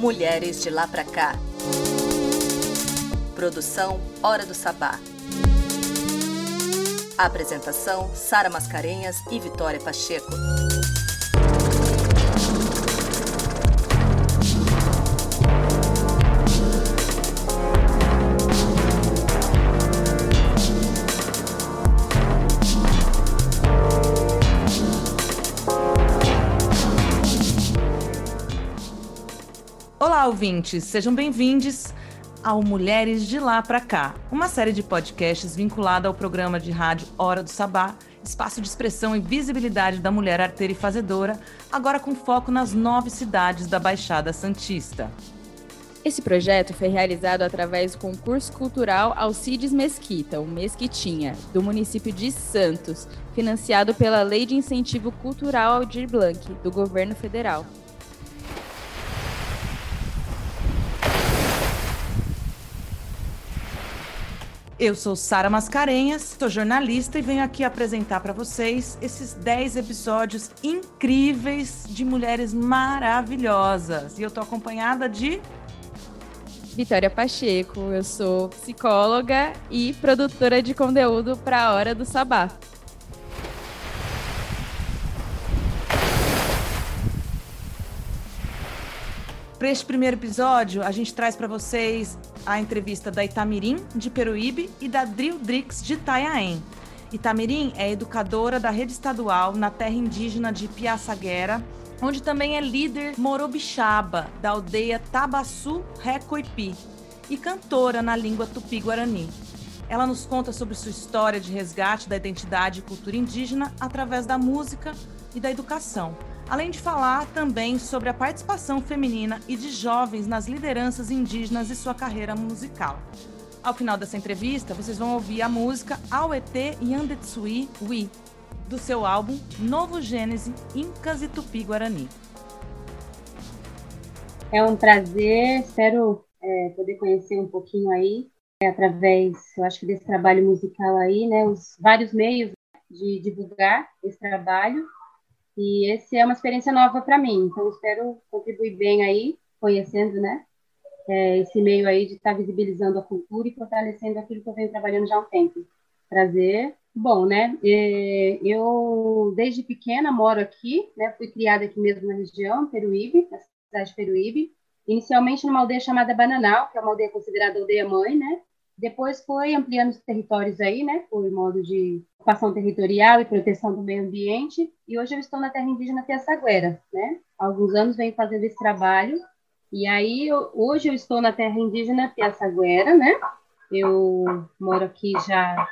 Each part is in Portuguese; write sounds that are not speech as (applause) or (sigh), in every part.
Mulheres de Lá Pra Cá. Produção Hora do Sabá. Apresentação: Sara Mascarenhas e Vitória Pacheco. Ouvintes, sejam bem-vindos ao Mulheres de Lá Pra Cá, uma série de podcasts vinculada ao programa de rádio Hora do Sabá, espaço de expressão e visibilidade da mulher arteira e fazedora, agora com foco nas nove cidades da Baixada Santista. Esse projeto foi realizado através do concurso cultural Alcides Mesquita, o Mesquitinha, do município de Santos, financiado pela Lei de Incentivo Cultural Aldir Blanc, do governo federal. Eu sou Sara Mascarenhas, sou jornalista e venho aqui apresentar para vocês esses 10 episódios incríveis de mulheres maravilhosas. E eu tô acompanhada de Vitória Pacheco, eu sou psicóloga e produtora de conteúdo para a Hora do Sabá. Para este primeiro episódio, a gente traz para vocês a entrevista da Itamirim, de Peruíbe, e da Dril Drix, de Itanhaém. Itamirim é educadora da rede estadual na terra indígena de Piaçaguera, onde também é líder morobixaba da aldeia Tabaçu Recoipi e cantora na língua tupi-guarani. Ela nos conta sobre sua história de resgate da identidade e cultura indígena através da música e da educação além de falar também sobre a participação feminina e de jovens nas lideranças indígenas e sua carreira musical. Ao final dessa entrevista, vocês vão ouvir a música Auete Yandetsui Wi, do seu álbum Novo Gênese Incas e Tupi Guarani. É um prazer, espero é, poder conhecer um pouquinho aí, é, através, eu acho que desse trabalho musical aí, né, os vários meios de divulgar esse trabalho e esse é uma experiência nova para mim, então espero contribuir bem aí, conhecendo, né, é, esse meio aí de estar tá visibilizando a cultura e fortalecendo aquilo que eu venho trabalhando já há um tempo. Prazer. Bom, né, eu desde pequena moro aqui, né, fui criada aqui mesmo na região, Peruíbe, na cidade de Peruíbe, inicialmente numa aldeia chamada Bananal, que é uma aldeia considerada aldeia mãe, né, depois foi ampliando os territórios aí, né, por modo de ocupação territorial e proteção do meio ambiente. E hoje eu estou na terra indígena Piaçaguera, né? Há alguns anos venho fazendo esse trabalho. E aí, eu, hoje eu estou na terra indígena Piaçaguera, né? Eu moro aqui já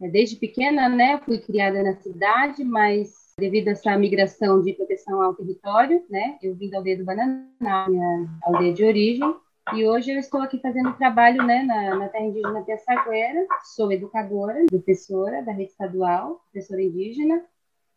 é, desde pequena, né? Fui criada na cidade, mas devido a essa migração de proteção ao território, né? Eu vim da aldeia do Bananal, minha aldeia de origem, e hoje eu estou aqui fazendo trabalho né, na, na terra indígena Piaçaguera, sou educadora, professora da rede estadual, professora indígena,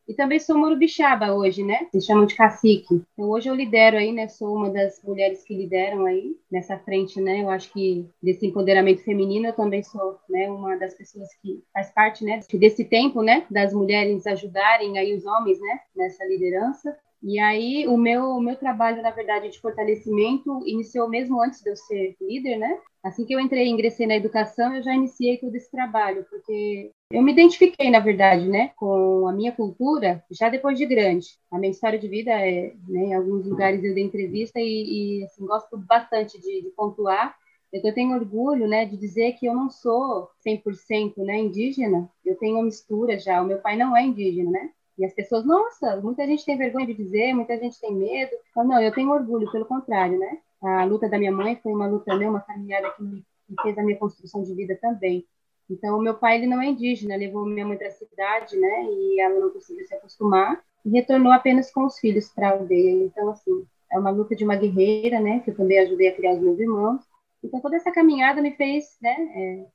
e também sou morubixaba hoje, né? Se chamam de cacique. Então hoje eu lidero aí, né? Sou uma das mulheres que lideram aí nessa frente, né? Eu acho que desse empoderamento feminino eu também sou, né? Uma das pessoas que faz parte, né? Desse tempo, né? Das mulheres ajudarem aí os homens, né? Nessa liderança. E aí, o meu, o meu trabalho, na verdade, de fortalecimento iniciou mesmo antes de eu ser líder, né? Assim que eu entrei, ingressei na educação, eu já iniciei todo esse trabalho, porque eu me identifiquei, na verdade, né, com a minha cultura já depois de grande. A minha história de vida é, né, em alguns lugares eu dei entrevista e, e assim, gosto bastante de, de pontuar eu tenho orgulho, né, de dizer que eu não sou 100% né, indígena, eu tenho uma mistura já, o meu pai não é indígena, né? E as pessoas, nossa, muita gente tem vergonha de dizer, muita gente tem medo. Então, não, eu tenho orgulho, pelo contrário, né? A luta da minha mãe foi uma luta, né, uma caminhada que, me, fez a minha construção de vida também. Então, o meu pai, ele não é indígena, levou minha mãe para a cidade, né, e ela não conseguiu se acostumar, e retornou apenas com os filhos para a aldeia. Então, assim, é uma luta de uma guerreira, né, que eu também ajudei a criar os meus irmãos. Então, toda essa caminhada me fez, né, é,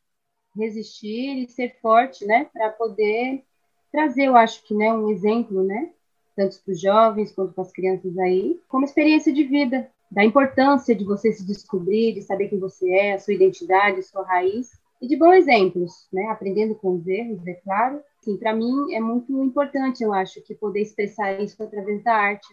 resistir e ser forte, né, para poder trazer, eu acho que, né, um exemplo, né, tanto para os jovens quanto para as crianças aí, como experiência de vida, da importância de você se descobrir, de saber quem você é, a sua identidade, a sua raiz, e de bons exemplos, né, aprendendo com os erros, é claro. Sim, para mim é muito importante, eu acho, que poder expressar isso através da arte.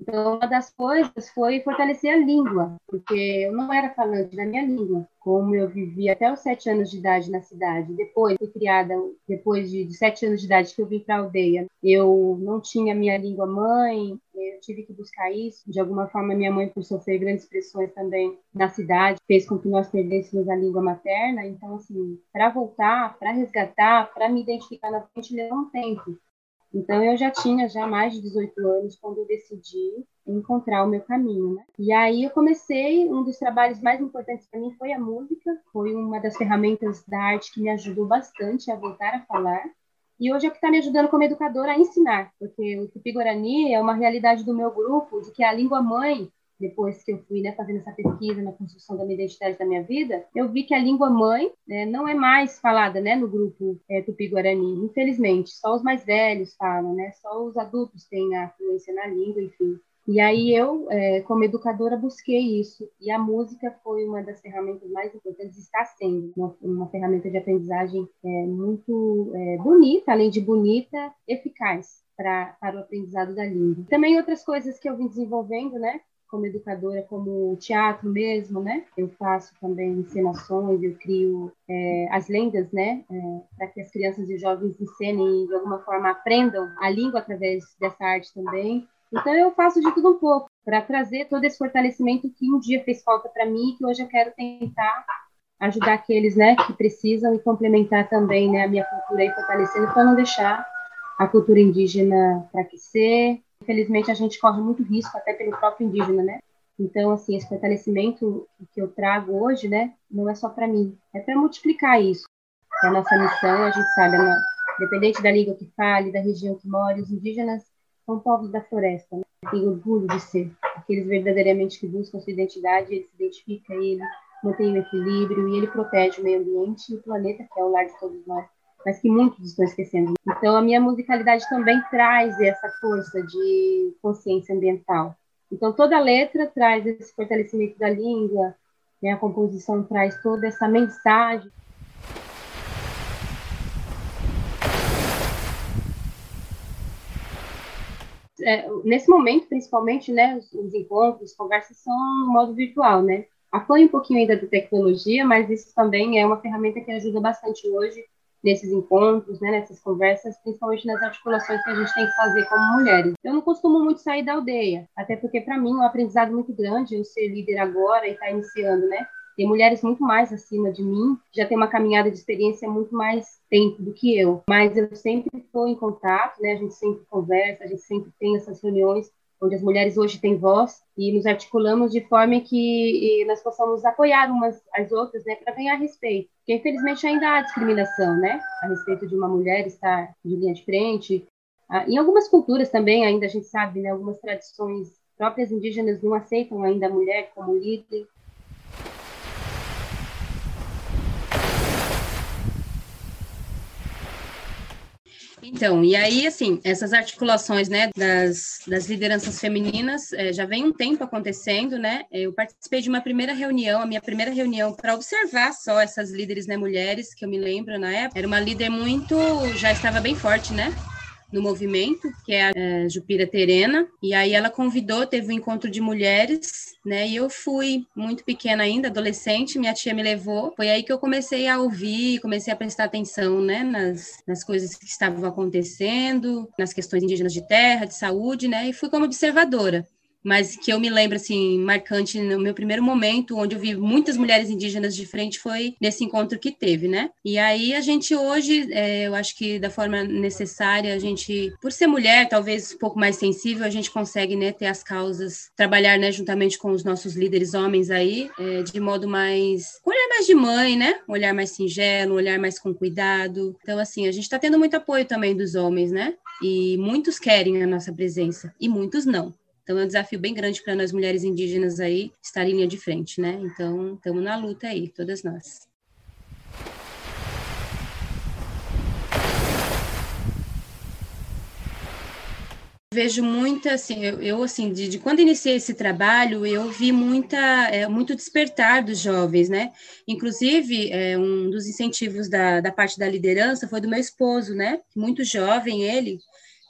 Então, uma das coisas foi fortalecer a língua, porque eu não era falante da minha língua, como eu vivi até os sete anos de idade na cidade. Depois, fui criada, depois de, de sete anos de idade que eu vim para a aldeia, eu não tinha minha língua mãe, eu tive que buscar isso. De alguma forma, minha mãe, por sofrer grandes pressões também na cidade, fez com que nós perdêssemos a língua materna. Então, assim, para voltar, para resgatar, para me identificar na frente, levou um tempo. Então eu já tinha já mais de 18 anos quando eu decidi encontrar o meu caminho, né? E aí eu comecei, um dos trabalhos mais importantes para mim foi a música, foi uma das ferramentas da arte que me ajudou bastante a voltar a falar. E hoje é o que está me ajudando como educadora a ensinar, porque o Tupi-Guarani é uma realidade do meu grupo, de que a língua mãe depois que eu fui né, fazendo essa pesquisa na construção da minha identidade da minha vida, eu vi que a língua mãe né, não é mais falada né, no grupo é, Tupi-Guarani, infelizmente. Só os mais velhos falam, né? Só os adultos têm a fluência na língua, enfim. E aí eu, é, como educadora, busquei isso. E a música foi uma das ferramentas mais importantes, está sendo uma, uma ferramenta de aprendizagem é, muito é, bonita, além de bonita, eficaz pra, para o aprendizado da língua. Também outras coisas que eu vim desenvolvendo, né? Como educadora, como teatro mesmo, né? Eu faço também encenações, eu crio é, as lendas, né? É, para que as crianças e jovens encenem e de alguma forma aprendam a língua através dessa arte também. Então eu faço de tudo um pouco para trazer todo esse fortalecimento que um dia fez falta para mim que hoje eu quero tentar ajudar aqueles, né, que precisam e complementar também, né, a minha cultura e fortalecendo para não deixar a cultura indígena fraquecer, Infelizmente, a gente corre muito risco, até pelo próprio indígena, né? Então, assim, esse fortalecimento que eu trago hoje, né, não é só para mim, é para multiplicar isso. É a nossa missão, a gente sabe, né? independente da língua que fale, da região que mora, os indígenas são povos da floresta, né? Tem orgulho de ser aqueles verdadeiramente que buscam sua identidade, ele se identifica, ele mantém o equilíbrio e ele protege o meio ambiente e o planeta, que é o lar de todos nós mas que muitos estão esquecendo. Então, a minha musicalidade também traz essa força de consciência ambiental. Então, toda letra traz esse fortalecimento da língua, né? a composição traz toda essa mensagem. É, nesse momento, principalmente, né, os, os encontros, as conversas são no modo virtual, né? Apoia um pouquinho ainda da tecnologia, mas isso também é uma ferramenta que ajuda bastante hoje nesses encontros, né, nessas conversas, principalmente nas articulações que a gente tem que fazer como mulheres. Eu não costumo muito sair da aldeia, até porque para mim é um aprendizado muito grande eu ser líder agora e estar tá iniciando, né? Tem mulheres muito mais acima de mim, já tem uma caminhada de experiência muito mais tempo do que eu, mas eu sempre estou em contato, né? A gente sempre conversa, a gente sempre tem essas reuniões onde as mulheres hoje têm voz e nos articulamos de forma que nós possamos apoiar umas às outras, né, para ganhar respeito. Porque infelizmente ainda há discriminação, né, a respeito de uma mulher estar de linha de frente. Ah, em algumas culturas também ainda a gente sabe, né, algumas tradições próprias indígenas não aceitam ainda a mulher como líder. Então, e aí, assim, essas articulações, né, das, das lideranças femininas é, já vem um tempo acontecendo, né? Eu participei de uma primeira reunião, a minha primeira reunião para observar só essas líderes, né, mulheres, que eu me lembro na época. Era uma líder muito, já estava bem forte, né? No movimento, que é a é, Jupira Terena, e aí ela convidou, teve um encontro de mulheres, né, e eu fui muito pequena ainda, adolescente, minha tia me levou, foi aí que eu comecei a ouvir, comecei a prestar atenção, né, nas, nas coisas que estavam acontecendo, nas questões indígenas de terra, de saúde, né, e fui como observadora mas que eu me lembro assim marcante no meu primeiro momento onde eu vi muitas mulheres indígenas de frente foi nesse encontro que teve, né? E aí a gente hoje, é, eu acho que da forma necessária a gente, por ser mulher, talvez um pouco mais sensível, a gente consegue né ter as causas, trabalhar né juntamente com os nossos líderes homens aí, é, de modo mais com olhar mais de mãe, né? Um olhar mais singelo, um olhar mais com cuidado. Então assim a gente está tendo muito apoio também dos homens, né? E muitos querem a nossa presença e muitos não. Então é um desafio bem grande para nós mulheres indígenas aí estar em linha de frente, né? Então estamos na luta aí, todas nós. Vejo muita, assim, eu, eu assim, de, de, quando iniciei esse trabalho, eu vi muita, é, muito despertar dos jovens, né? Inclusive, é, um dos incentivos da, da parte da liderança foi do meu esposo, né? Muito jovem ele,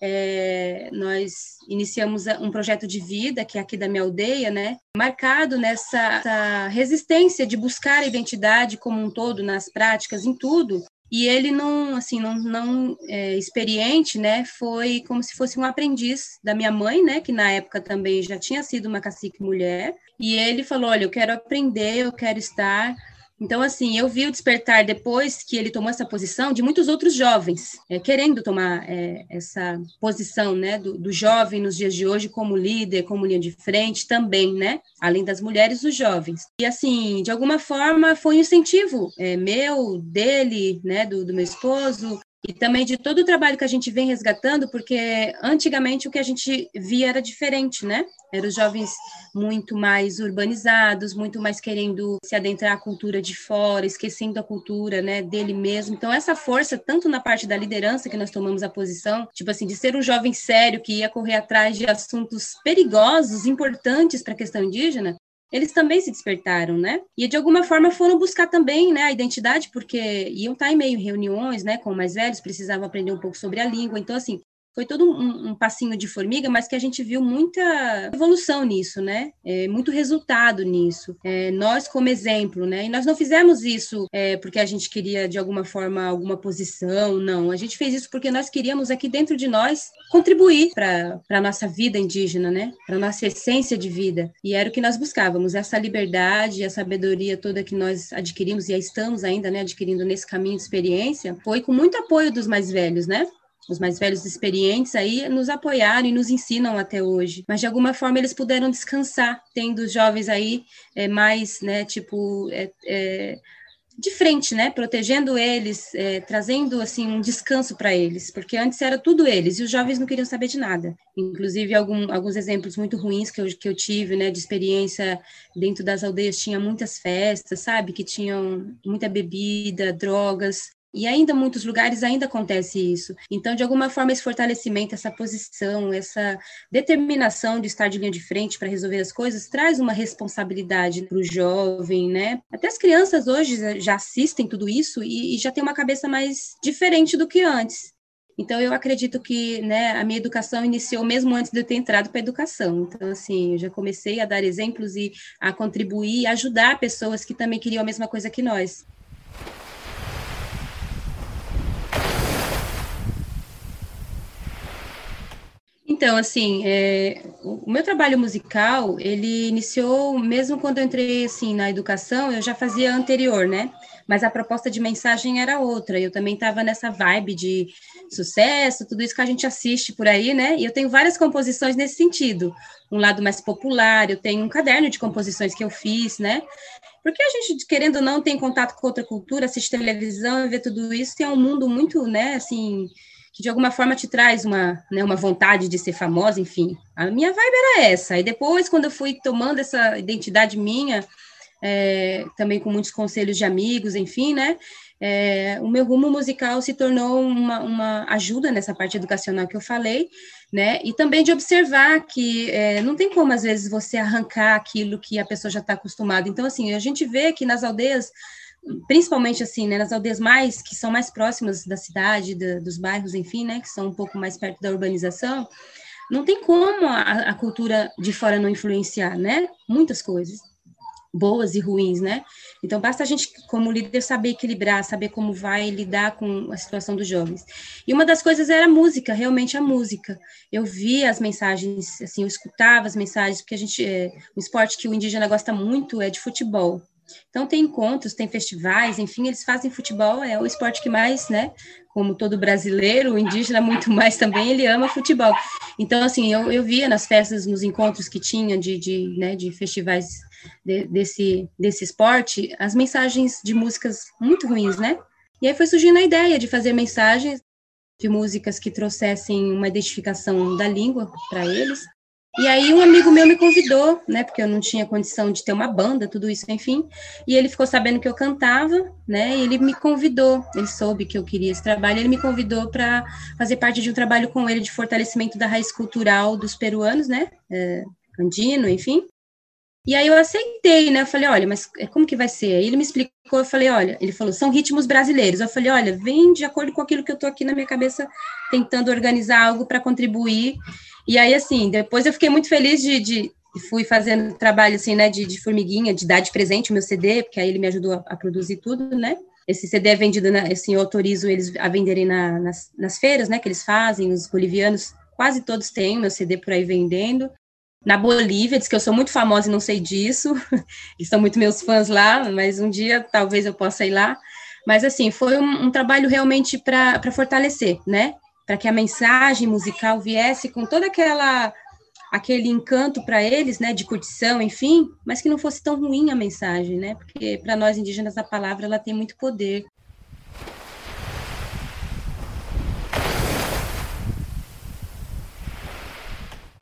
é, nós iniciamos um projeto de vida, que é aqui da minha aldeia, né, marcado nessa resistência de buscar a identidade como um todo, nas práticas, em tudo, e ele não, assim, não, não é, experiente, né, foi como se fosse um aprendiz da minha mãe, né, que na época também já tinha sido uma cacique mulher, e ele falou, olha, eu quero aprender, eu quero estar então, assim, eu vi o despertar depois que ele tomou essa posição de muitos outros jovens é, querendo tomar é, essa posição, né, do, do, jovem nos dias de hoje como líder, como linha de frente também, né, além das mulheres, os jovens. E, assim, de alguma forma foi um incentivo é, meu, dele, né, do, do meu esposo, e também de todo o trabalho que a gente vem resgatando, porque antigamente o que a gente via era diferente, né? Eram os jovens muito mais urbanizados, muito mais querendo se adentrar à cultura de fora, esquecendo a cultura, né, dele mesmo. Então essa força, tanto na parte da liderança que nós tomamos a posição, tipo assim, de ser um jovem sério que ia correr atrás de assuntos perigosos, importantes para a questão indígena, eles também se despertaram, né? E de alguma forma foram buscar também, né, a identidade, porque iam estar em meio reuniões, né, com mais velhos, precisavam aprender um pouco sobre a língua. Então, assim, foi todo um, um, passinho de formiga, mas que a gente viu muita evolução nisso, né? É, muito resultado nisso. É, nós como exemplo, né? E nós não fizemos isso é, porque a gente queria de alguma forma alguma posição, não. A gente fez isso porque nós queríamos aqui dentro de nós contribuir para a nossa vida indígena, né? Para nossa essência de vida. E era o que nós buscávamos, essa liberdade, a sabedoria toda que nós adquirimos e estamos ainda, né, adquirindo nesse caminho de experiência, foi com muito apoio dos mais velhos, né? Os mais velhos experientes aí nos apoiaram e nos ensinam até hoje. Mas de alguma forma eles puderam descansar, tendo jovens aí é, mais, né, tipo, é, é, de frente, né, protegendo eles, trazendo assim um descanso para eles, porque antes era tudo eles e os jovens não queriam saber de nada. Inclusive algum, alguns exemplos muito ruins que eu, que eu tive, né, de experiência dentro das aldeias tinha muitas festas, sabe, que tinham muita bebida, drogas e ainda muitos lugares ainda acontece isso. Então, de alguma forma, esse fortalecimento, essa posição, essa determinação de estar de linha de frente para resolver as coisas traz uma responsabilidade para o jovem, né? Até as crianças hoje já assistem tudo isso e, e já tem uma cabeça mais diferente do que antes. Então, eu acredito que né, a minha educação iniciou mesmo antes de eu ter entrado para a educação. Então, assim, eu já comecei a dar exemplos e a contribuir, a ajudar pessoas que também queriam a mesma coisa que nós. Então, assim, é, o meu trabalho musical, ele iniciou mesmo quando eu entrei, assim, na educação, eu já fazia anterior, né? Mas a proposta de mensagem era outra. Eu também estava nessa vibe de sucesso, tudo isso que a gente assiste por aí, né? E eu tenho várias composições nesse sentido. Um lado mais popular, eu tenho um caderno de composições que eu fiz, né? Porque a gente, querendo ou não, tem contato com outra cultura, assiste televisão e vê tudo isso, tem um mundo muito, né, assim, que de alguma forma te traz uma, né, uma vontade de ser famosa, enfim. A minha vibe era essa. E depois, quando eu fui tomando essa identidade minha, é, também com muitos conselhos de amigos, enfim, né? É, o meu rumo musical se tornou uma, uma, ajuda nessa parte educacional que eu falei, né? E também de observar que é, não tem como, às vezes, você arrancar aquilo que a pessoa já está acostumada. Então, assim, a gente vê que nas aldeias principalmente assim, né, nas aldeias mais que são mais próximas da cidade, da, dos bairros, enfim, né, que são um pouco mais perto da urbanização, não tem como a, a, cultura de fora não influenciar, né? Muitas coisas, boas e ruins, né? Então basta a gente, como líder, saber equilibrar, saber como vai lidar com a situação dos jovens. E uma das coisas era a música, realmente a música. Eu via as mensagens, assim, eu escutava as mensagens, porque a gente, é, um esporte que o indígena gosta muito é de futebol. Então tem encontros, tem festivais, enfim, eles fazem futebol, é o esporte que mais, né? Como todo brasileiro, o indígena (laughs) muito mais também, ele ama futebol. Então, assim, eu, eu via nas festas, nos encontros que tinha de, de, né, de festivais de, desse, desse esporte, as mensagens de músicas muito ruins, né? E aí foi surgindo a ideia de fazer mensagens de músicas que trouxessem uma identificação da língua para eles, e aí um amigo meu me convidou, né, porque eu não tinha condição de ter uma banda, tudo isso, enfim, e ele ficou sabendo que eu cantava, né, e ele me convidou, ele soube que eu queria esse trabalho, ele me convidou para fazer parte de um trabalho com ele de fortalecimento da raiz cultural dos peruanos, né, é, andino, enfim, E aí eu aceitei, né? Eu falei, olha, mas como que vai ser? Aí ele me explicou, eu falei, olha, ele falou, são ritmos brasileiros. Eu falei, olha, vem de acordo com aquilo que eu tô aqui na minha cabeça, tentando organizar algo para contribuir. E aí, assim, depois eu fiquei muito feliz de, de fui fazendo trabalho, assim, né, de, de, formiguinha, de dar de presente o meu CD, porque aí ele me ajudou a, a produzir tudo, né? Esse CD é vendido, na, assim, eu autorizo eles a venderem na, nas, nas feiras, né, que eles fazem, os bolivianos, quase todos têm meu CD por aí vendendo na Bolívia, diz que eu sou muito famosa e não sei disso, (laughs) e são muito meus fãs lá, mas um dia talvez eu possa ir lá. Mas, assim, foi um, um trabalho realmente para fortalecer, né? Para que a mensagem musical viesse com toda aquela aquele encanto para eles, né, de curtição, enfim, mas que não fosse tão ruim a mensagem, né? Porque para nós indígenas a palavra ela tem muito poder.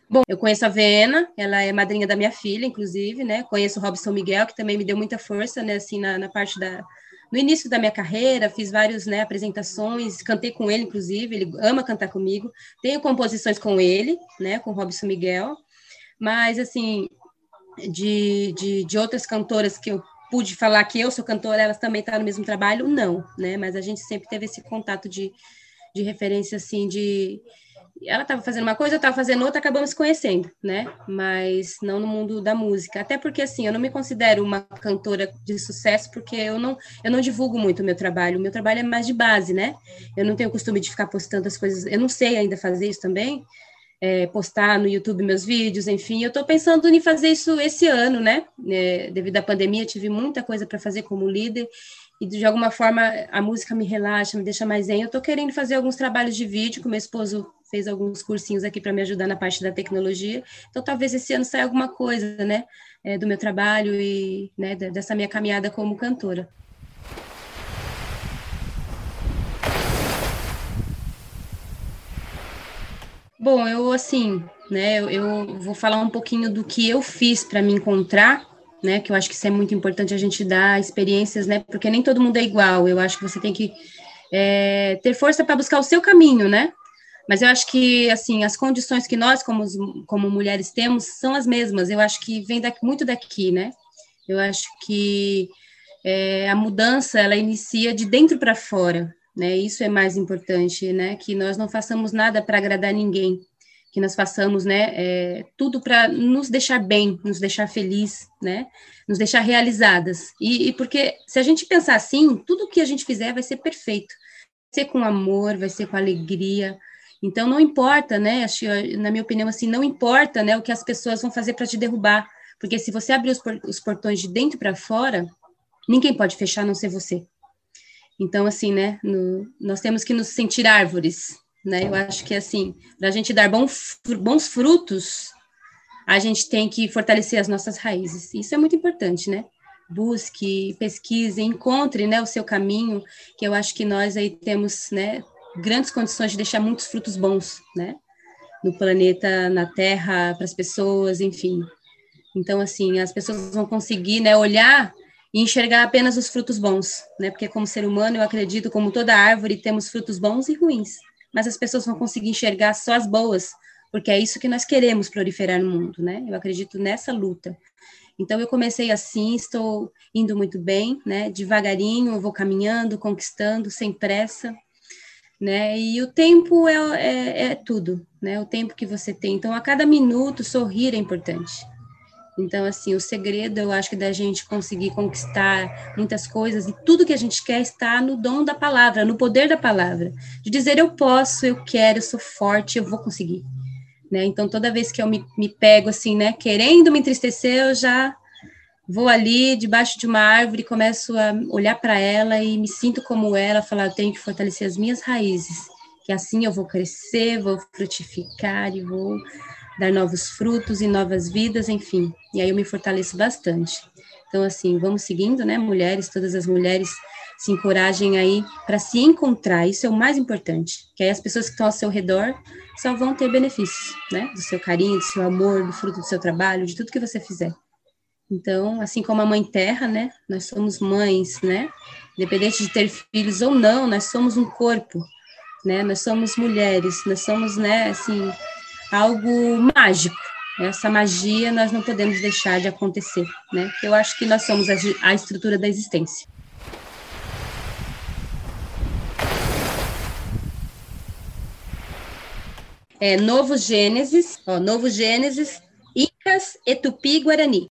Bom, eu conheço a Vena, ela é madrinha da minha filha, inclusive, né? Conheço o Robson Miguel, que também me deu muita força, né? Assim, na, na parte da, no início da minha carreira, fiz várias né, apresentações, cantei com ele, inclusive, ele ama cantar comigo. Tenho composições com ele, né, com Robson Miguel, mas, assim, de, de, de outras cantoras que eu pude falar que eu sou cantora, elas também estão no mesmo trabalho, não, né, mas a gente sempre teve esse contato de, de referência, assim, de ela estava fazendo uma coisa, eu estava fazendo outra, acabamos conhecendo, né? Mas não no mundo da música. Até porque, assim, eu não me considero uma cantora de sucesso, porque eu não, eu não divulgo muito o meu trabalho. O meu trabalho é mais de base, né? Eu não tenho o costume de ficar postando as coisas. Eu não sei ainda fazer isso também. É, postar no YouTube meus vídeos, enfim. Eu estou pensando em fazer isso esse ano, né? É, devido à pandemia, tive muita coisa para fazer como líder e de alguma forma a música me relaxa, me deixa mais zen. Eu estou querendo fazer alguns trabalhos de vídeo, que meu esposo fez alguns cursinhos aqui para me ajudar na parte da tecnologia. Então talvez esse ano saia alguma coisa, né, é, do meu trabalho e né, dessa minha caminhada como cantora. Bom, eu assim, né, eu, eu vou falar um pouquinho do que eu fiz para me encontrar né? Que eu acho que isso é muito importante a gente dar experiências, né? Porque nem todo mundo é igual. Eu acho que você tem que é, ter força para buscar o seu caminho, né? Mas eu acho que, assim, as condições que nós, como, como mulheres, temos são as mesmas. Eu acho que vem daqui, muito daqui, né? Eu acho que é, a mudança, ela inicia de dentro para fora, né? Isso é mais importante, né? Que nós não façamos nada para agradar ninguém, que nós façamos, né, é, tudo para nos deixar bem, nos deixar feliz, né, nos deixar realizadas. E, e, porque se a gente pensar assim, tudo que a gente fizer vai ser perfeito, vai ser com amor, vai ser com alegria. Então não importa, né, na minha opinião assim, não importa, né, o que as pessoas vão fazer para te derrubar, porque se você abrir os, os portões de dentro para fora, ninguém pode fechar a não ser você. Então assim, né, no, nós temos que nos sentir árvores, né? Eu acho que assim, para a gente dar bons, bons frutos, a gente tem que fortalecer as nossas raízes. Isso é muito importante, né? Busque, pesquise, encontre, né, o seu caminho, que eu acho que nós aí temos, né, grandes condições de deixar muitos frutos bons, né? No planeta, na Terra, para as pessoas, enfim. Então, assim, as pessoas vão conseguir, né, olhar e enxergar apenas os frutos bons, né? Porque como ser humano, eu acredito, como toda árvore, temos frutos bons e ruins mas as pessoas vão conseguir enxergar só as boas, porque é isso que nós queremos proliferar no mundo, né? Eu acredito nessa luta. Então eu comecei assim, estou indo muito bem, né? Devagarinho, vou caminhando, conquistando, sem pressa, né? E o tempo é, é, é tudo, né? O tempo que você tem. Então a cada minuto sorrir é importante. Então, assim, o segredo, eu acho que da gente conseguir conquistar muitas coisas e tudo que a gente quer está no dom da palavra, no poder da palavra, de dizer eu posso, eu quero, eu sou forte, eu vou conseguir. Né? Então, toda vez que eu me, me pego assim, né, querendo me entristecer, eu já vou ali debaixo de uma árvore, começo a olhar para ela e me sinto como ela, falar, eu tenho que fortalecer as minhas raízes, que assim eu vou crescer, vou frutificar e vou dar novos frutos e novas vidas, enfim. E aí eu me fortaleço bastante. Então, assim, vamos seguindo, né, mulheres, todas as mulheres se encorajem aí para se encontrar, isso é o mais importante, que aí as pessoas que estão ao seu redor só vão ter benefícios, né, do seu carinho, do seu amor, do fruto do seu trabalho, de tudo que você fizer. Então, assim como a mãe terra, né, nós somos mães, né, independente de ter filhos ou não, nós somos um corpo, né, nós somos mulheres, nós somos, né, assim, algo mágico, essa magia nós não podemos deixar de acontecer, né? Eu acho que nós somos a, estrutura da existência. É, Novo Gênesis, ó, Novo Gênesis, Incas e Tupi Guarani.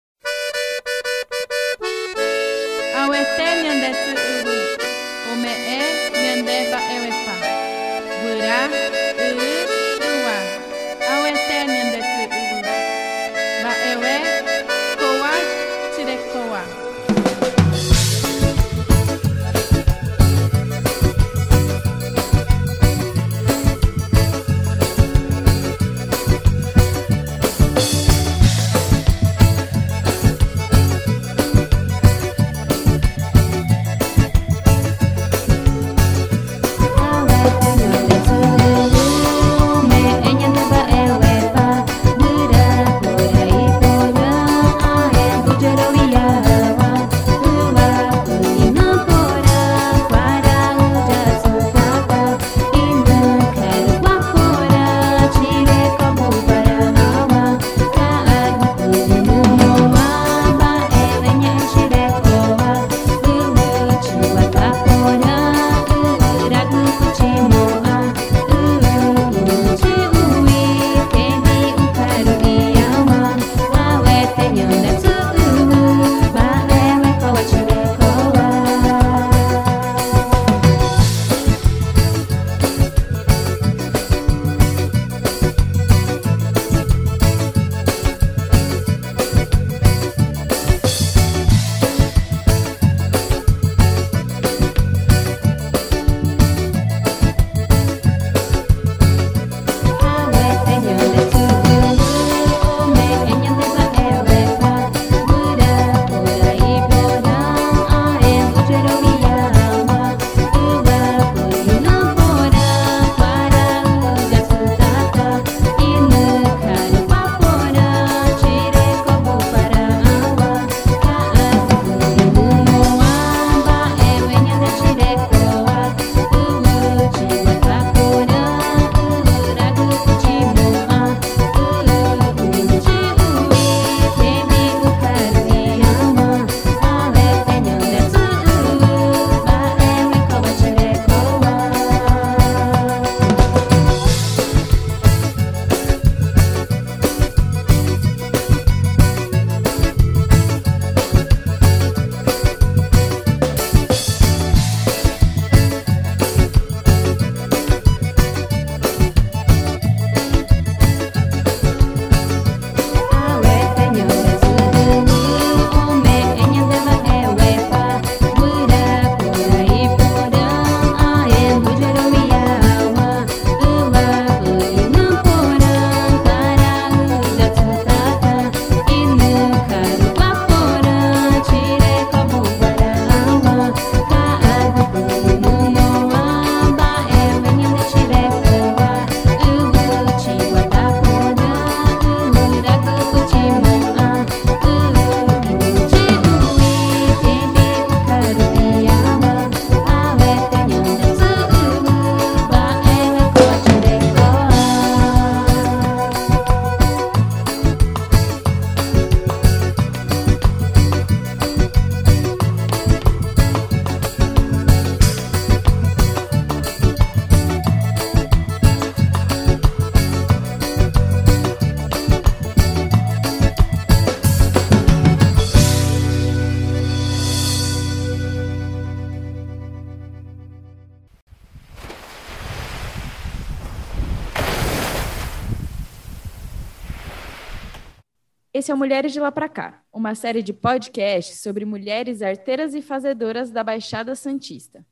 É Mulheres de Lá Pra Cá, uma série de podcasts sobre mulheres arteiras e fazedoras da Baixada Santista.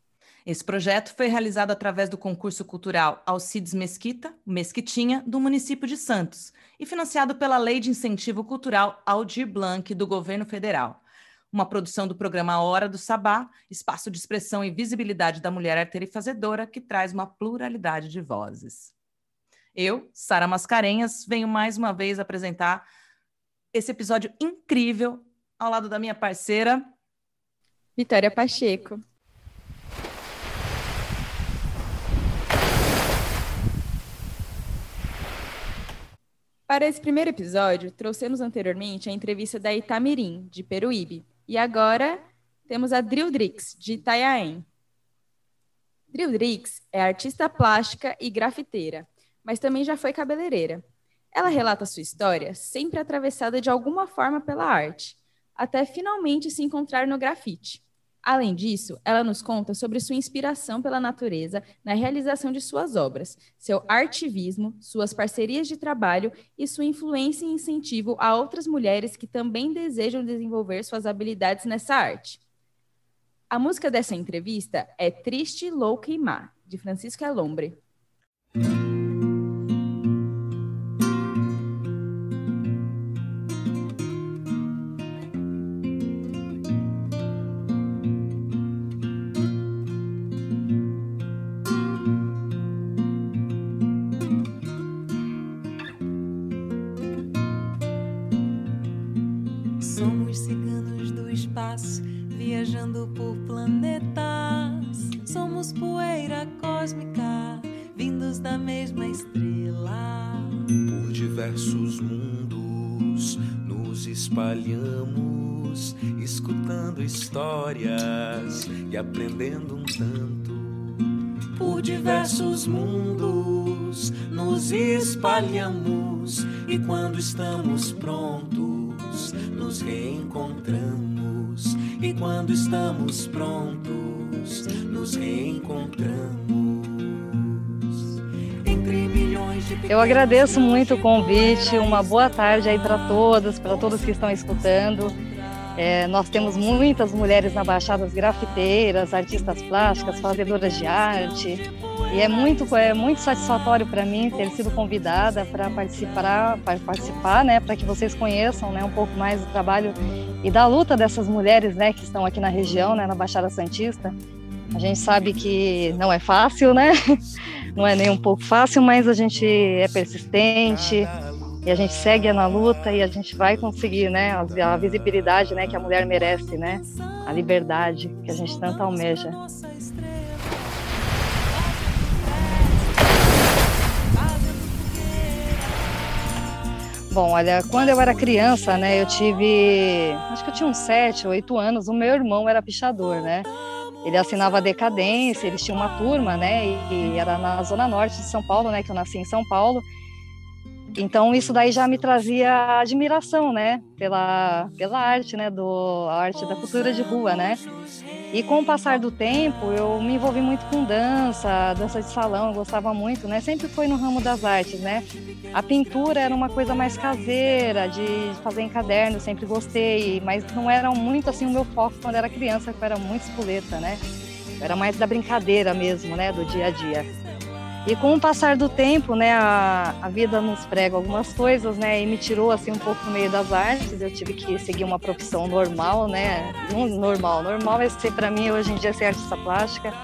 Esse projeto foi realizado através do concurso cultural Alcides Mesquita, Mesquitinha, do município de Santos, e financiado pela Lei de Incentivo Cultural Aldir Blanc, do governo federal. Uma produção do programa Hora do Sabá, espaço de expressão e visibilidade da mulher arteira e fazedora, que traz uma pluralidade de vozes. Eu, Sara Mascarenhas, venho mais uma vez apresentar esse episódio incrível ao lado da minha parceira Vitória Pacheco. Para esse primeiro episódio, trouxemos anteriormente a entrevista da Itamirim, de Peruíbe. E agora temos a Drildrix, de Itanhaém. Drildrix é artista plástica e grafiteira, mas também já foi cabeleireira. Ela relata sua história sempre atravessada de alguma forma pela arte, até finalmente se encontrar no grafite. Além disso, ela nos conta sobre sua inspiração pela natureza na realização de suas obras, seu artivismo, suas parcerias de trabalho e sua influência e incentivo a outras mulheres que também desejam desenvolver suas habilidades nessa arte. A música dessa entrevista é Triste, Louca e Má, de Francisca Alombre. Aprendendo um tanto. Por diversos mundos nos espalhamos e quando estamos prontos nos reencontramos. E quando estamos prontos nos reencontramos. Eu agradeço muito o convite. Uma boa tarde aí para todas, para todos que estão escutando. É, nós temos muitas mulheres na Baixada, grafiteiras, artistas plásticas, fazedoras de arte. E é muito, é muito satisfatório para mim ter sido convidada para participar, para participar, né, para que vocês conheçam, né, um pouco mais do trabalho e da luta dessas mulheres, né, que estão aqui na região, né, na Baixada Santista. A gente sabe que não é fácil, né? (laughs) Não é nem um pouco fácil, mas a gente é persistente, e a gente segue na luta e a gente vai conseguir, né, a visibilidade, né, que a mulher merece, né, a liberdade que a gente tanto almeja. Bom, olha, quando eu era criança, né, eu tive, acho que eu tinha uns sete, oito anos, o meu irmão era pichador, né? Ele assinava a Decadência, eles tinham uma turma, né, e, e era na zona norte de São Paulo, né, que eu nasci em São Paulo, então isso daí já me trazia admiração, né, pela pela arte, né, do a arte da cultura de rua, né? E com o passar do tempo, eu me envolvi muito com dança, dança de salão, eu gostava muito, né? Sempre foi no ramo das artes, né? A pintura era uma coisa mais caseira, de fazer em caderno, sempre gostei, mas não era muito assim o meu foco quando era criança, que eu era muito espoleta, né? Era mais da brincadeira mesmo, né, do dia a dia. E com o passar do tempo, né, a, a vida nos prega algumas coisas, né, e me tirou assim um pouco no meio das artes. Eu tive que seguir uma profissão normal, né, normal, normal é ser para mim hoje em dia ser artista plástica.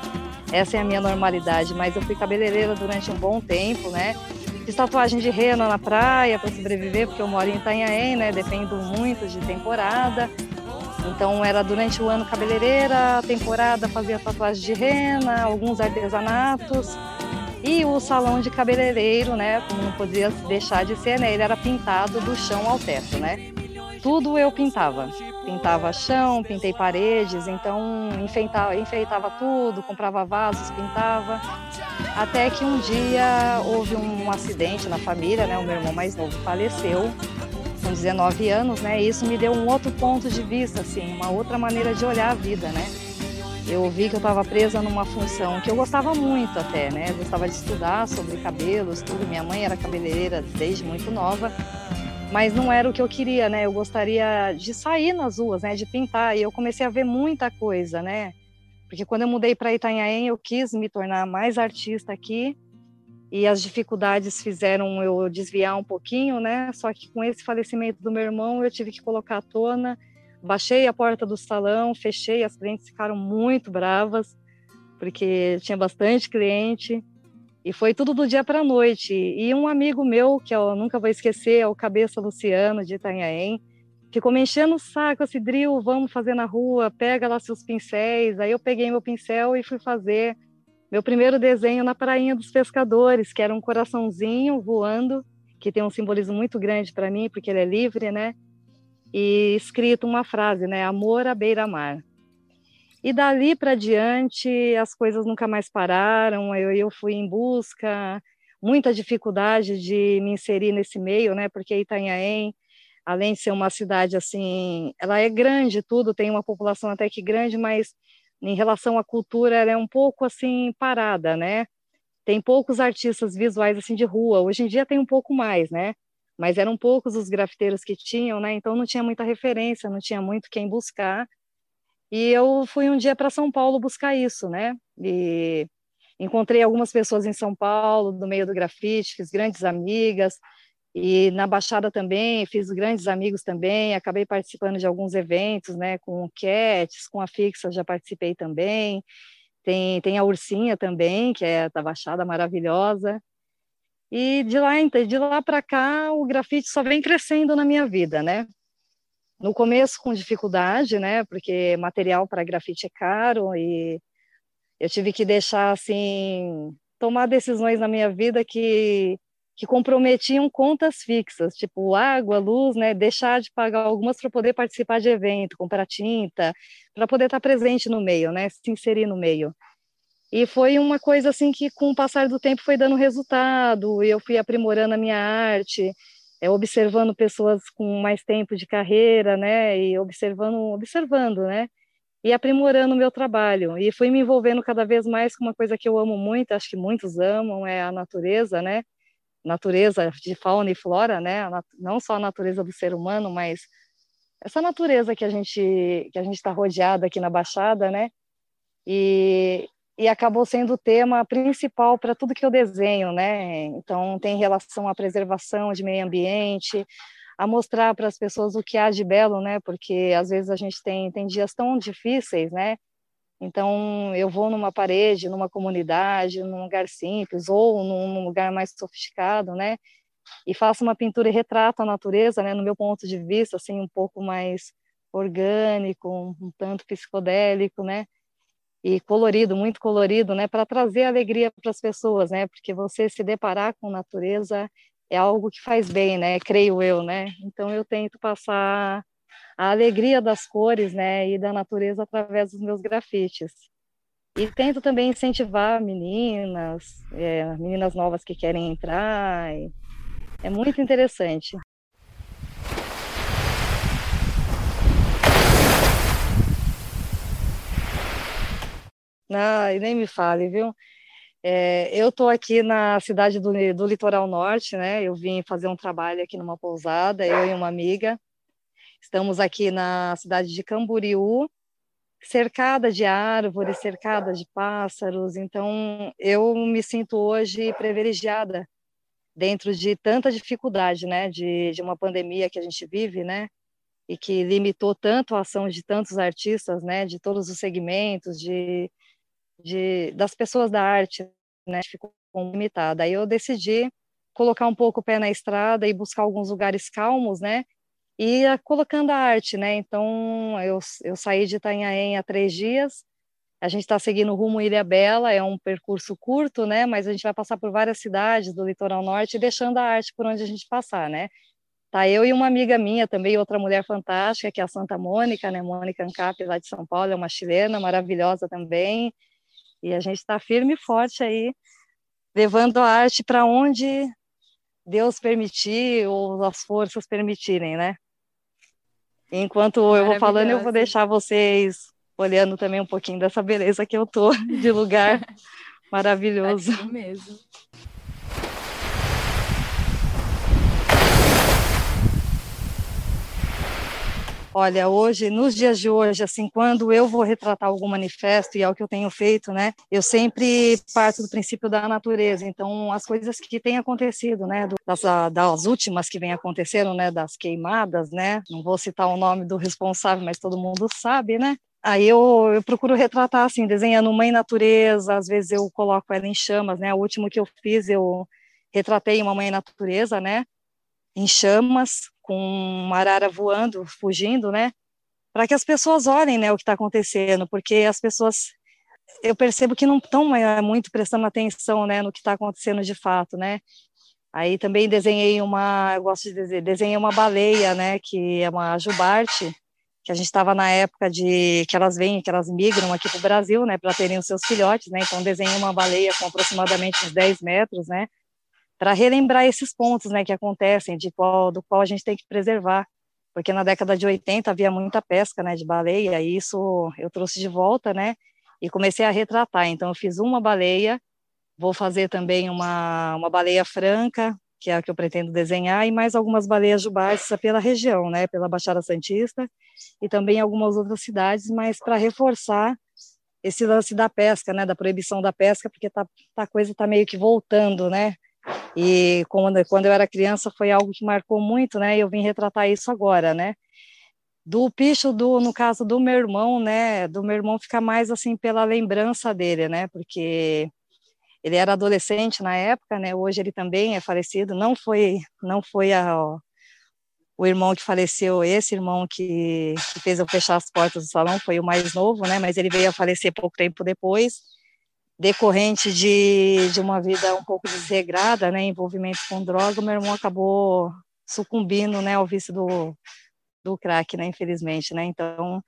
Essa é a minha normalidade. Mas eu fui cabeleireira durante um bom tempo, né. Fiz tatuagem de rena na praia para sobreviver, porque eu moro em Itanhaém, né, dependo muito de temporada. Então era durante o ano cabeleireira, temporada fazia tatuagem de rena, alguns artesanatos. E o salão de cabeleireiro, né, como não podia deixar de ser, né, ele era pintado do chão ao teto, né? Tudo eu pintava. Pintava chão, pintei paredes, então enfeitava, enfeitava tudo, comprava vasos, pintava. Até que um dia houve um acidente na família, né? O meu irmão mais novo faleceu com 19 anos, né? E isso me deu um outro ponto de vista, assim, uma outra maneira de olhar a vida, né? Eu vi que eu estava presa numa função que eu gostava muito até, né? Eu gostava de estudar sobre cabelos, tudo. Minha mãe era cabeleireira desde muito nova, mas não era o que eu queria, né? Eu gostaria de sair nas ruas, né? De pintar. E eu comecei a ver muita coisa, né? Porque quando eu mudei para Itanhaém, eu quis me tornar mais artista aqui. E as dificuldades fizeram eu desviar um pouquinho, né? Só que com esse falecimento do meu irmão, eu tive que colocar à tona Baixei a porta do salão, fechei, as clientes ficaram muito bravas, porque tinha bastante cliente. E foi tudo do dia para a noite. E um amigo meu, que eu nunca vou esquecer, é o Cabeça Luciano, de Itanhaém, ficou me enchendo o saco, assim, Dril, vamos fazer na rua, pega lá seus pincéis. Aí eu peguei meu pincel e fui fazer meu primeiro desenho na Prainha dos Pescadores, que era um coraçãozinho voando que tem um simbolismo muito grande para mim, porque ele é livre, né? E escrito uma frase, né? Amor à beira-mar. E dali para diante as coisas nunca mais pararam. Eu, eu fui em busca, muita dificuldade de me inserir nesse meio, né? Porque Itanhaém, além de ser uma cidade assim, ela é grande, tudo tem uma população até que grande, mas em relação à cultura ela é um pouco assim parada, né? Tem poucos artistas visuais assim de rua. Hoje em dia tem um pouco mais, né? Mas eram poucos os grafiteiros que tinham, né? Então não tinha muita referência, não tinha muito quem buscar. E eu fui um dia para São Paulo buscar isso, né? E encontrei algumas pessoas em São Paulo, no meio do grafite, fiz grandes amigas, e na Baixada também, fiz grandes amigos também, acabei participando de alguns eventos, né, com o Cats, com a Fixa já participei também, tem, tem a Ursinha também, que é da Baixada, maravilhosa, e de lá, de lá para cá, o grafite só vem crescendo na minha vida, né, no começo com dificuldade, né, porque material para grafite é caro e eu tive que deixar assim tomar decisões na minha vida que que comprometiam contas fixas, tipo água, luz, né, deixar de pagar algumas para poder participar de evento, comprar tinta, para poder estar presente no meio, né, se inserir no meio. E foi uma coisa assim que com o passar do tempo foi dando resultado, eu fui aprimorando a minha arte, é, observando pessoas com mais tempo de carreira, né, e observando, observando, né, e aprimorando o meu trabalho. E fui me envolvendo cada vez mais com uma coisa que eu amo muito, acho que muitos amam, é a natureza, né, natureza de fauna e flora, né? Não só a natureza do ser humano, mas essa natureza que a gente que a gente está rodeada aqui na Baixada, né? E, e acabou sendo o tema principal para tudo que eu desenho, né? Então tem relação à preservação de meio ambiente, a mostrar para as pessoas o que há de belo, né? Porque às vezes a gente tem tem dias tão difíceis, né? Então, eu vou numa parede, numa comunidade, num lugar simples ou num lugar mais sofisticado, né? E faço uma pintura e retrato a natureza, né? No meu ponto de vista, assim, um pouco mais orgânico, um tanto psicodélico, né? E colorido, muito colorido, né? Para trazer alegria para as pessoas, né? Porque você se deparar com natureza é algo que faz bem, né? Creio eu, né? Então, eu tento passar a alegria das cores, né, e da natureza através dos meus grafites. E tento também incentivar meninas, é, meninas novas que querem entrar. É muito interessante. E nem me fale, viu? É, eu estou aqui na cidade do, do Litoral Norte, né? Eu vim fazer um trabalho aqui numa pousada, eu e uma amiga. Estamos aqui na cidade de Camboriú, cercada de árvores, cercada de pássaros. Então, eu me sinto hoje privilegiada dentro de tanta dificuldade, né, de, de uma pandemia que a gente vive, né, e que limitou tanto a ação de tantos artistas, né, de todos os segmentos, de, de das pessoas da arte, né, ficou limitada. Aí eu decidi colocar um pouco o pé na estrada e buscar alguns lugares calmos, né, e colocando a arte, né? Então, eu, eu saí de Itanhaém há três dias, a gente está seguindo rumo Ilha Bela, é um percurso curto, né? Mas a gente vai passar por várias cidades do litoral norte, deixando a arte por onde a gente passar, né? Tá eu e uma amiga minha também, outra mulher fantástica, que é a Santa Mônica, né? Mônica Ancap, lá de São Paulo, é uma chilena maravilhosa também. E a gente está firme e forte aí, levando a arte para onde Deus permitir ou as forças permitirem, né? Enquanto eu vou falando, eu vou deixar vocês olhando também um pouquinho dessa beleza que eu tô (laughs) de lugar (laughs) maravilhoso. É mesmo. Olha, hoje, nos dias de hoje, assim, quando eu vou retratar algum manifesto, e é o que eu tenho feito, né, eu sempre parto do princípio da natureza. Então, as coisas que têm acontecido, né, das, das últimas que vem acontecendo, né, das queimadas, né, não vou citar o nome do responsável, mas todo mundo sabe, né, Aí eu, eu, procuro retratar assim, desenhando mãe natureza, às vezes eu coloco ela em chamas, né? O último que eu fiz, eu retratei uma mãe natureza, né? Em chamas, com uma arara voando, fugindo, né? Para que as pessoas olhem, né, o que está acontecendo, porque as pessoas, eu percebo que não estão muito prestando atenção, né, no que está acontecendo de fato, né? Aí também desenhei uma, eu gosto de desenhar, desenhei uma baleia, né, que é uma jubarte, que a gente estava na época de que elas vêm, que elas migram aqui para o Brasil, né, para terem os seus filhotes, né, então desenhei uma baleia com aproximadamente uns 10 metros, né, para relembrar esses pontos, né, que acontecem, de qual, do qual a gente tem que preservar, porque na década de 80 havia muita pesca, né, de baleia, e isso eu trouxe de volta, né, e comecei a retratar, então eu fiz uma baleia, Vou fazer também uma, uma baleia franca, que é a que eu pretendo desenhar, e mais algumas baleias jubás pela região, né, pela Baixada Santista, e também algumas outras cidades, mas para reforçar esse lance da pesca, né, da proibição da pesca, porque tá, tá a coisa está meio que voltando, né, e quando, quando eu era criança foi algo que marcou muito, né, e eu vim retratar isso agora, né, do picho do no caso do meu irmão né do meu irmão fica mais assim pela lembrança dele né porque ele era adolescente na época, né? Hoje ele também é falecido. Não foi, não foi a, ó, o irmão que faleceu, esse irmão que, que, fez eu fechar as portas do salão, foi o mais novo, né? Mas ele veio a falecer pouco tempo depois, decorrente de, de uma vida um pouco desregrada, né? Envolvimento com droga. Meu irmão acabou sucumbindo, né? Ao vício do do crack, né? Infelizmente, né? Então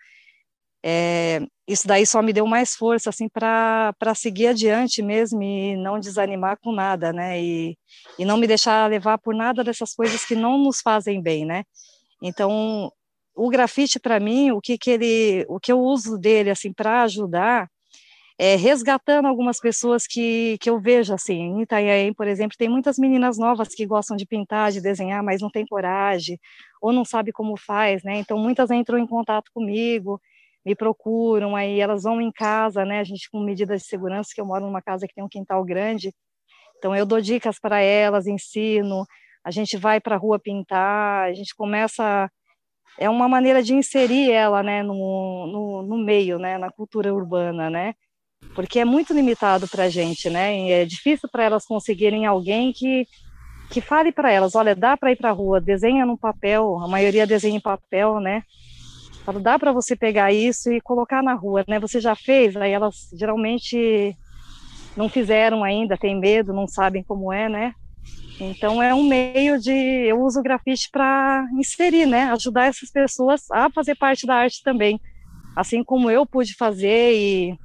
é, isso daí só me deu mais força assim para seguir adiante mesmo e não desanimar com nada, né? E, e não me deixar levar por nada dessas coisas que não nos fazem bem, né? Então, o grafite para mim, o que que ele, o que eu uso dele assim para ajudar é resgatando algumas pessoas que, que eu vejo assim, em Itanhaém, por exemplo, tem muitas meninas novas que gostam de pintar, de desenhar, mas não tem coragem ou não sabe como faz, né? Então muitas entram em contato comigo me procuram, aí elas vão em casa, né? A gente com medidas de segurança, que eu moro numa casa que tem um quintal grande, então eu dou dicas para elas, ensino, a gente vai para a rua pintar, a gente começa é uma maneira de inserir ela, né, no, no, no meio, né, na cultura urbana, né, porque é muito limitado para a gente, né, é difícil para elas conseguirem alguém que que fale para elas, olha, dá para ir para a rua, desenha no papel, a maioria desenha em papel, né, Falo, dá para você pegar isso e colocar na rua, né? Você já fez? Aí elas geralmente não fizeram ainda, têm medo, não sabem como é, né? Então é um meio de eu uso o grafite para inserir, né? Ajudar essas pessoas a fazer parte da arte também, assim como eu pude fazer e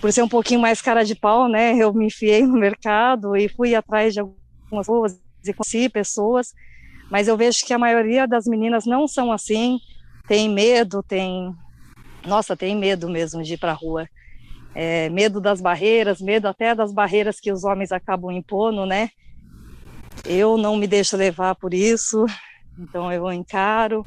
por ser um pouquinho mais cara de pau, né? Eu me enfiei no mercado e fui atrás de algumas pessoas e conheci pessoas, mas eu vejo que a maioria das meninas não são assim tem medo, tem. Nossa, tem medo mesmo de ir para a rua. É, medo das barreiras, medo até das barreiras que os homens acabam impondo, né? Eu não me deixo levar por isso, então eu encaro.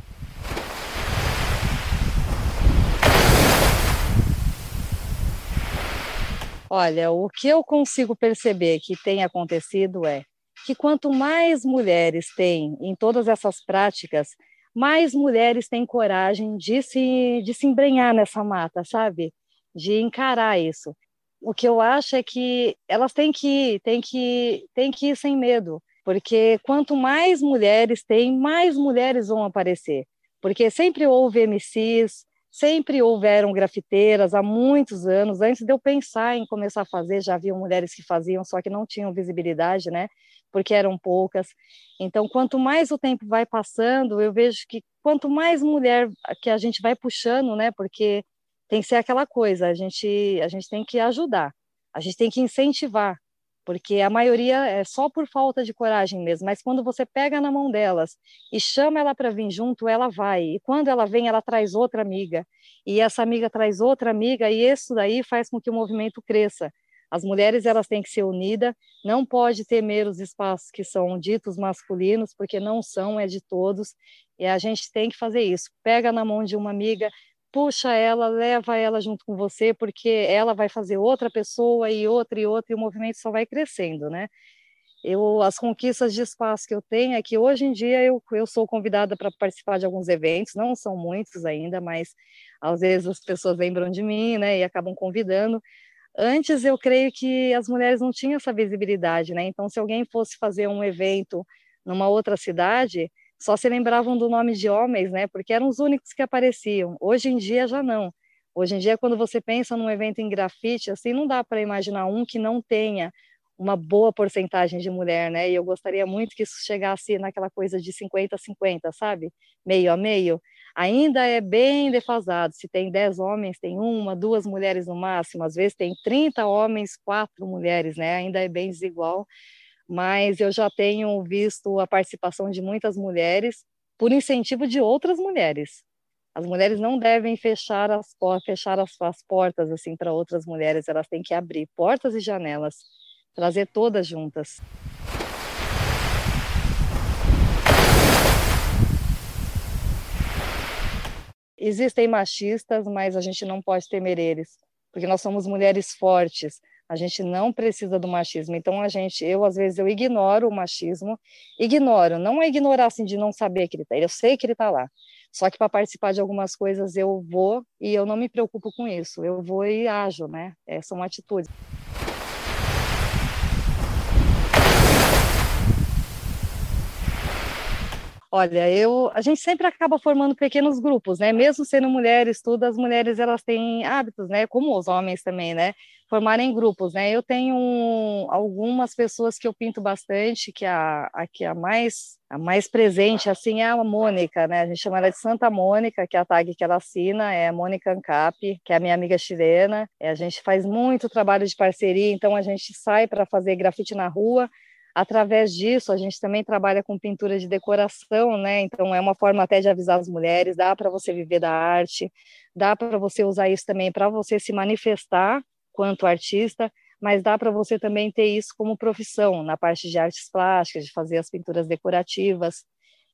Olha, o que eu consigo perceber que tem acontecido é que quanto mais mulheres têm em todas essas práticas, mais mulheres têm coragem de se, de se embrenhar nessa mata, sabe? De encarar isso. O que eu acho é que elas têm que ir, têm que, têm que ir sem medo, porque quanto mais mulheres tem, mais mulheres vão aparecer. Porque sempre houve MCs, sempre houveram grafiteiras há muitos anos. Antes de eu pensar em começar a fazer, já haviam mulheres que faziam, só que não tinham visibilidade, né? porque eram poucas. Então, quanto mais o tempo vai passando, eu vejo que quanto mais mulher que a gente vai puxando, né, porque tem que ser aquela coisa, a gente a gente tem que ajudar, a gente tem que incentivar, porque a maioria é só por falta de coragem mesmo, mas quando você pega na mão delas e chama ela para vir junto, ela vai. E quando ela vem, ela traz outra amiga, e essa amiga traz outra amiga, e isso daí faz com que o movimento cresça. As mulheres elas têm que ser unidas, não pode temer os espaços que são ditos masculinos, porque não são, é de todos, e a gente tem que fazer isso. Pega na mão de uma amiga, puxa ela, leva ela junto com você, porque ela vai fazer outra pessoa e outra e outra, e o movimento só vai crescendo, né? Eu, as conquistas de espaço que eu tenho é que hoje em dia eu, eu sou convidada para participar de alguns eventos, não são muitos ainda, mas às vezes as pessoas lembram de mim, né, e acabam convidando. Antes, eu creio que as mulheres não tinham essa visibilidade, né? Então, se alguém fosse fazer um evento numa outra cidade, só se lembravam do nome de homens, né? Porque eram os únicos que apareciam. Hoje em dia já não. Hoje em dia, quando você pensa num evento em grafite, assim, não dá para imaginar um que não tenha uma boa porcentagem de mulher, né? E eu gostaria muito que isso chegasse naquela coisa de 50 a 50, sabe? Meio a meio. Ainda é bem defasado. Se tem 10 homens, tem uma, duas mulheres no máximo. Às vezes tem 30 homens, quatro mulheres, né? Ainda é bem desigual. Mas eu já tenho visto a participação de muitas mulheres por incentivo de outras mulheres. As mulheres não devem fechar as, fechar as, as portas assim para outras mulheres, elas têm que abrir portas e janelas trazer todas juntas. Existem machistas, mas a gente não pode temer eles, porque nós somos mulheres fortes. A gente não precisa do machismo. Então a gente, eu às vezes eu ignoro o machismo, ignoro, não é ignorar assim de não saber que ele está. Eu sei que ele está lá. Só que para participar de algumas coisas eu vou e eu não me preocupo com isso. Eu vou e ajo, né? É, são atitudes. Olha, eu, a gente sempre acaba formando pequenos grupos, né? Mesmo sendo mulheres, tudo, as mulheres elas têm hábitos, né? Como os homens também, né? Formarem grupos, né? Eu tenho algumas pessoas que eu pinto bastante, que a, a que a mais a mais presente assim é a Mônica, né? A gente chama ela de Santa Mônica, que é a tag que ela assina, é a Mônica Ancap, que é a minha amiga chilena. É, a gente faz muito trabalho de parceria, então a gente sai para fazer grafite na rua Através disso, a gente também trabalha com pintura de decoração, né? Então, é uma forma até de avisar as mulheres: dá para você viver da arte, dá para você usar isso também para você se manifestar quanto artista, mas dá para você também ter isso como profissão na parte de artes plásticas, de fazer as pinturas decorativas.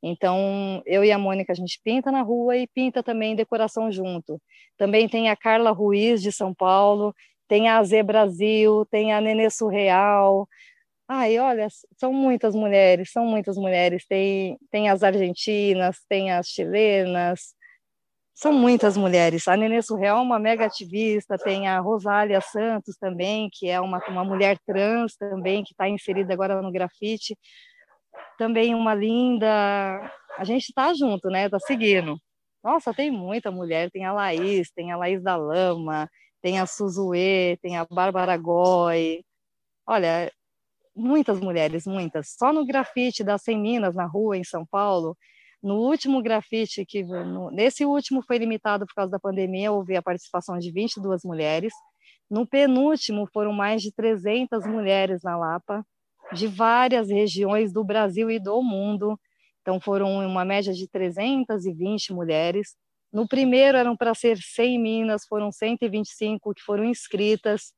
Então, eu e a Mônica, a gente pinta na rua e pinta também decoração junto. Também tem a Carla Ruiz, de São Paulo, tem a Z Brasil, tem a Nenê Surreal, Ai, olha, são muitas mulheres, são muitas mulheres. Tem, tem as argentinas, tem as chilenas, são muitas mulheres. A Nenê Surreal é uma mega ativista, tem a Rosália Santos também, que é uma, uma mulher trans também, que está inserida agora no grafite. Também uma linda. A gente está junto, né? Está seguindo. Nossa, tem muita mulher. Tem a Laís, tem a Laís da Lama, tem a Suzue, tem a Bárbara Goy. Olha, muitas mulheres, muitas. Só no grafite das 100 Minas, na rua, em São Paulo, no último grafite, que no, nesse último foi limitado por causa da pandemia, houve a participação de 22 mulheres. No penúltimo, foram mais de 300 mulheres na Lapa, de várias regiões do Brasil e do mundo. Então, foram uma média de 320 mulheres. No primeiro, eram para ser 100 minas, foram 125 que foram inscritas.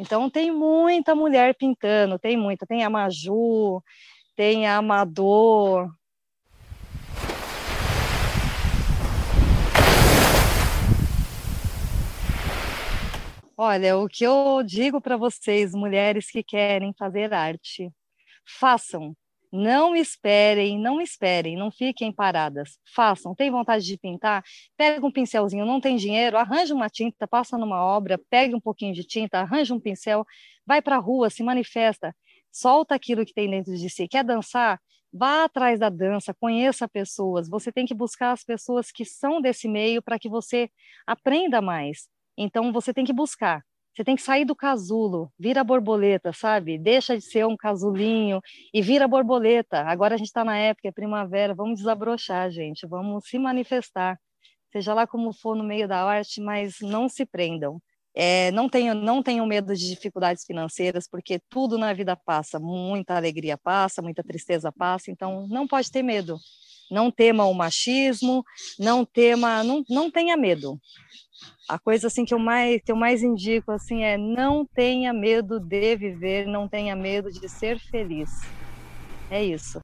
Então tem muita mulher pintando, tem muita, tem a Maju, tem a Amador. Olha, o que eu digo para vocês, mulheres que querem fazer arte, façam, não esperem, não esperem, não fiquem paradas. Façam. Tem vontade de pintar? Pega um pincelzinho, não tem dinheiro? Arranja uma tinta, passa numa obra, pegue um pouquinho de tinta, arranja um pincel, vai para a rua, se manifesta, solta aquilo que tem dentro de si. Quer dançar? Vá atrás da dança, conheça pessoas. Você tem que buscar as pessoas que são desse meio para que você aprenda mais. Então, você tem que buscar. Você tem que sair do casulo, vira borboleta, sabe? Deixa de ser um casulinho e vira borboleta. Agora a gente está na época, é primavera, vamos desabrochar, gente, vamos se manifestar. Seja lá como for no meio da arte, mas não se prendam. É, não, tenham, não tenham medo de dificuldades financeiras, porque tudo na vida passa, muita alegria passa, muita tristeza passa, então não pode ter medo. Não tema o machismo, não tema, não, não tenha medo a coisa assim que eu mais que eu mais indico assim é não tenha medo de viver, não tenha medo de ser feliz. É isso.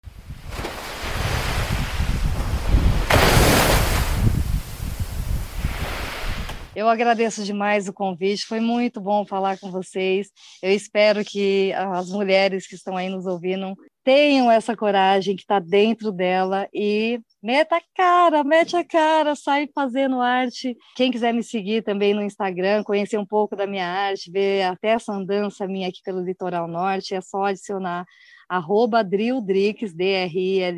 Eu agradeço demais o convite, foi muito bom falar com vocês. Eu espero que as mulheres que estão aí nos ouvindo tenham essa coragem que está dentro dela e meta a cara, mete a cara, sai fazendo arte. Quem quiser me seguir também no Instagram, conhecer um pouco da minha arte, ver até essa andança minha aqui pelo Litoral Norte, é só adicionar arroba Drildrix, D-R-I-L-L-D-R-I-X,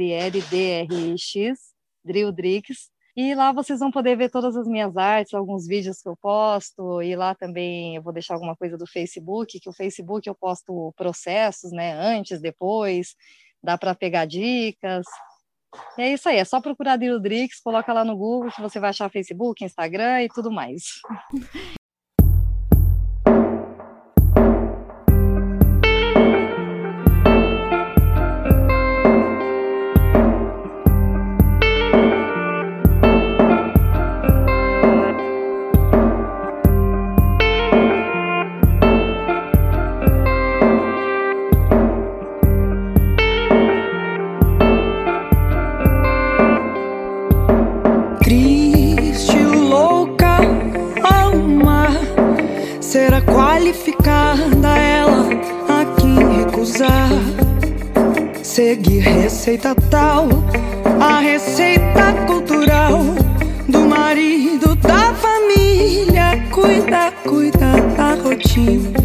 Drildrix, E lá vocês vão poder ver todas as minhas artes, alguns vídeos que eu posto, e lá também eu vou deixar alguma coisa do Facebook, que o Facebook eu posto processos, né, antes, depois, dá para pegar dicas. E é isso aí, é só procurar Drix, coloca lá no Google que você vai achar Facebook, Instagram e tudo mais. (laughs) receita tal, a receita cultural do marido da família. Cuida, cuida da rotina.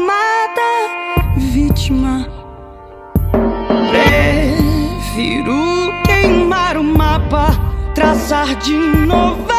Sou meu próprio lar.